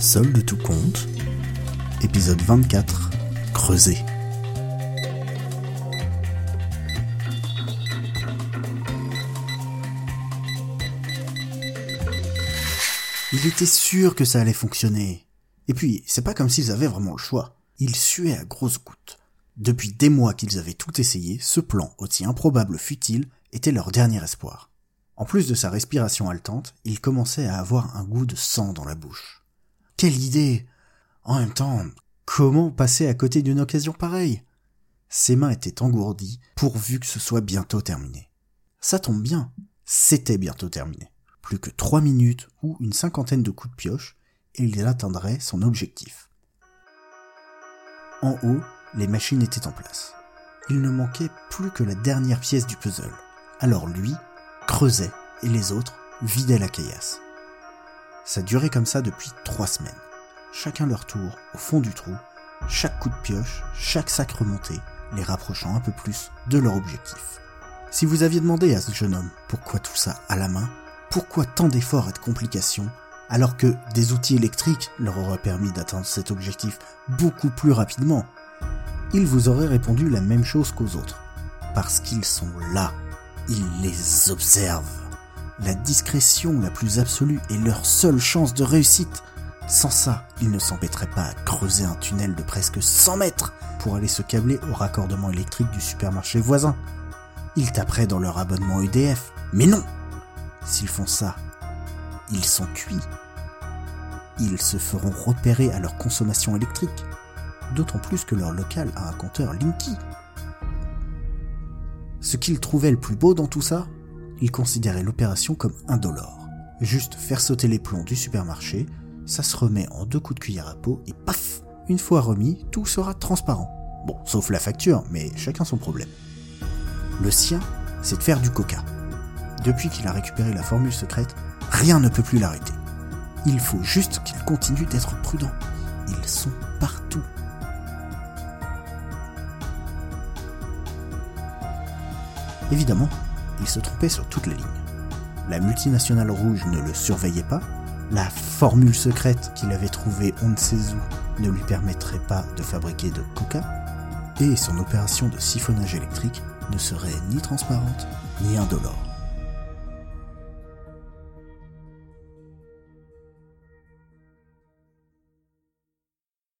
Seul de tout compte, épisode 24, Creuser. Il était sûr que ça allait fonctionner. Et puis, c'est pas comme s'ils avaient vraiment le choix. Ils suaient à grosses gouttes. Depuis des mois qu'ils avaient tout essayé, ce plan, aussi improbable fut-il, était leur dernier espoir. En plus de sa respiration haletante, il commençait à avoir un goût de sang dans la bouche. Quelle idée En même temps, comment passer à côté d'une occasion pareille? Ses mains étaient engourdies, pourvu que ce soit bientôt terminé. Ça tombe bien, c'était bientôt terminé. Plus que trois minutes ou une cinquantaine de coups de pioche, et il atteindrait son objectif. En haut, les machines étaient en place. Il ne manquait plus que la dernière pièce du puzzle. Alors lui, creusait et les autres vidaient la caillasse. Ça durait comme ça depuis trois semaines. Chacun leur tour, au fond du trou, chaque coup de pioche, chaque sac remonté, les rapprochant un peu plus de leur objectif. Si vous aviez demandé à ce jeune homme pourquoi tout ça à la main, pourquoi tant d'efforts et de complications, alors que des outils électriques leur auraient permis d'atteindre cet objectif beaucoup plus rapidement, il vous aurait répondu la même chose qu'aux autres. Parce qu'ils sont là, ils les observent. La discrétion la plus absolue est leur seule chance de réussite. Sans ça, ils ne s'embêteraient pas à creuser un tunnel de presque 100 mètres pour aller se câbler au raccordement électrique du supermarché voisin. Ils taperaient dans leur abonnement EDF. Mais non S'ils font ça, ils sont cuits. Ils se feront repérer à leur consommation électrique. D'autant plus que leur local a un compteur Linky. Ce qu'il trouvait le plus beau dans tout ça, il considérait l'opération comme indolore. Juste faire sauter les plombs du supermarché, ça se remet en deux coups de cuillère à peau et paf Une fois remis, tout sera transparent. Bon, sauf la facture, mais chacun son problème. Le sien, c'est de faire du coca. Depuis qu'il a récupéré la formule secrète, rien ne peut plus l'arrêter. Il faut juste qu'il continue d'être prudent. Ils sont partout. Évidemment, il se trompait sur toutes les lignes. La multinationale rouge ne le surveillait pas, la formule secrète qu'il avait trouvée on ne sait où ne lui permettrait pas de fabriquer de coca, et son opération de siphonnage électrique ne serait ni transparente ni indolore.